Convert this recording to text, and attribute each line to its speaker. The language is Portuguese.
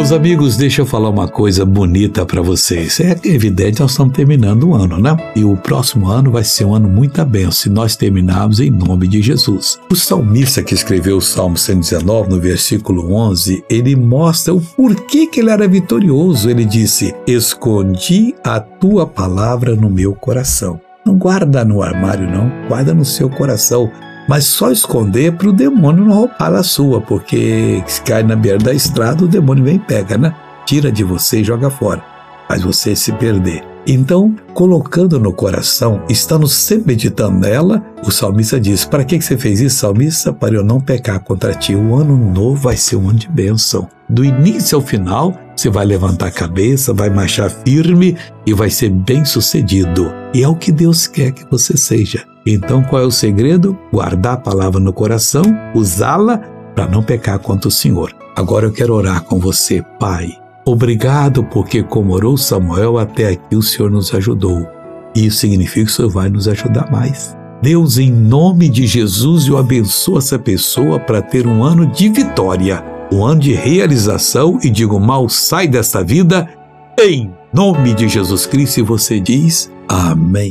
Speaker 1: Meus amigos, deixa eu falar uma coisa bonita para vocês. É evidente, nós estamos terminando o ano, né? E o próximo ano vai ser um ano muito abençoado se nós terminarmos em nome de Jesus. O salmista que escreveu o Salmo 119, no versículo 11, ele mostra o porquê que ele era vitorioso. Ele disse: Escondi a tua palavra no meu coração. Não guarda no armário, não, guarda no seu coração mas só esconder para o demônio não roubar a sua, porque se cai na beira da estrada, o demônio vem e pega, né? Tira de você e joga fora, faz você se perder. Então, colocando no coração, estando sempre meditando nela, o salmista diz: Para que você fez isso, salmista? Para eu não pecar contra ti. O ano novo vai ser um ano de bênção. Do início ao final, você vai levantar a cabeça, vai marchar firme e vai ser bem sucedido. E é o que Deus quer que você seja. Então, qual é o segredo? Guardar a palavra no coração, usá-la para não pecar contra o Senhor. Agora eu quero orar com você, Pai. Obrigado porque, como orou Samuel, até aqui o Senhor nos ajudou. Isso significa que o Senhor vai nos ajudar mais. Deus, em nome de Jesus, eu abençoo essa pessoa para ter um ano de vitória, um ano de realização e digo mal, sai desta vida, em nome de Jesus Cristo. E você diz, Amém.